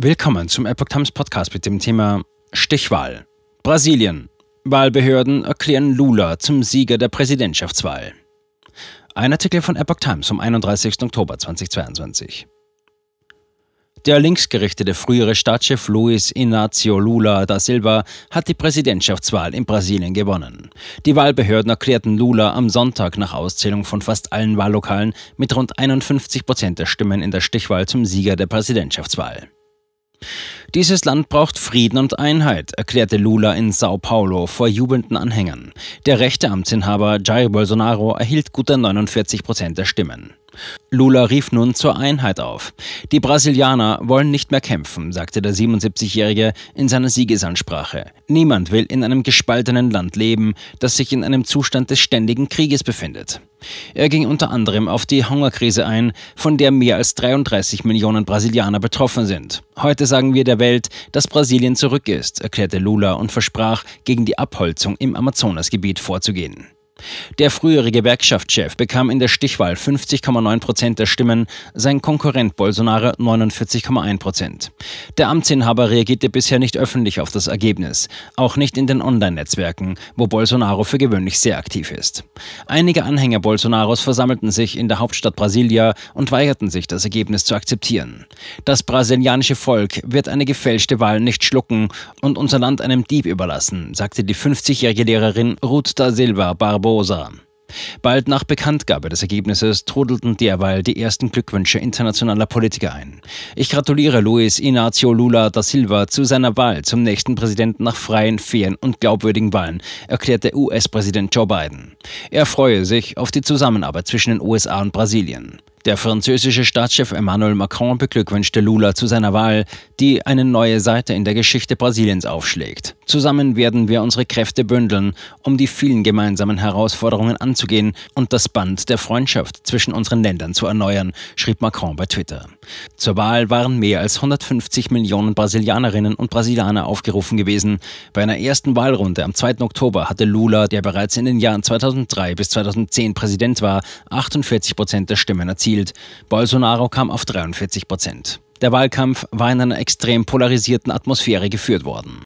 Willkommen zum Epoch Times Podcast mit dem Thema Stichwahl. Brasilien. Wahlbehörden erklären Lula zum Sieger der Präsidentschaftswahl. Ein Artikel von Epoch Times vom 31. Oktober 2022. Der linksgerichtete frühere Staatschef Luiz Inácio Lula da Silva hat die Präsidentschaftswahl in Brasilien gewonnen. Die Wahlbehörden erklärten Lula am Sonntag nach Auszählung von fast allen Wahllokalen mit rund 51 Prozent der Stimmen in der Stichwahl zum Sieger der Präsidentschaftswahl. Dieses Land braucht Frieden und Einheit, erklärte Lula in Sao Paulo vor jubelnden Anhängern. Der rechte Amtsinhaber Jair Bolsonaro erhielt gute 49 Prozent der Stimmen. Lula rief nun zur Einheit auf. Die Brasilianer wollen nicht mehr kämpfen, sagte der 77-Jährige in seiner Siegesansprache. Niemand will in einem gespaltenen Land leben, das sich in einem Zustand des ständigen Krieges befindet. Er ging unter anderem auf die Hungerkrise ein, von der mehr als 33 Millionen Brasilianer betroffen sind. Heute sagen wir der Welt, dass Brasilien zurück ist, erklärte Lula und versprach, gegen die Abholzung im Amazonasgebiet vorzugehen. Der frühere Gewerkschaftschef bekam in der Stichwahl 50,9 Prozent der Stimmen, sein Konkurrent Bolsonaro 49,1 Prozent. Der Amtsinhaber reagierte bisher nicht öffentlich auf das Ergebnis, auch nicht in den Online-Netzwerken, wo Bolsonaro für gewöhnlich sehr aktiv ist. Einige Anhänger Bolsonaros versammelten sich in der Hauptstadt Brasilia und weigerten sich, das Ergebnis zu akzeptieren. Das brasilianische Volk wird eine gefälschte Wahl nicht schlucken und unser Land einem Dieb überlassen, sagte die 50-jährige Lehrerin Ruth da Silva Barbo Barbosa. Bald nach Bekanntgabe des Ergebnisses trudelten derweil die ersten Glückwünsche internationaler Politiker ein. Ich gratuliere Luis Inácio Lula da Silva zu seiner Wahl zum nächsten Präsidenten nach freien, fairen und glaubwürdigen Wahlen, erklärte US-Präsident Joe Biden. Er freue sich auf die Zusammenarbeit zwischen den USA und Brasilien. Der französische Staatschef Emmanuel Macron beglückwünschte Lula zu seiner Wahl, die eine neue Seite in der Geschichte Brasiliens aufschlägt. Zusammen werden wir unsere Kräfte bündeln, um die vielen gemeinsamen Herausforderungen anzugehen und das Band der Freundschaft zwischen unseren Ländern zu erneuern, schrieb Macron bei Twitter. Zur Wahl waren mehr als 150 Millionen Brasilianerinnen und Brasilianer aufgerufen gewesen. Bei einer ersten Wahlrunde am 2. Oktober hatte Lula, der bereits in den Jahren 2003 bis 2010 Präsident war, 48 Prozent der Stimmen erzielt. Bolsonaro kam auf 43 Prozent. Der Wahlkampf war in einer extrem polarisierten Atmosphäre geführt worden.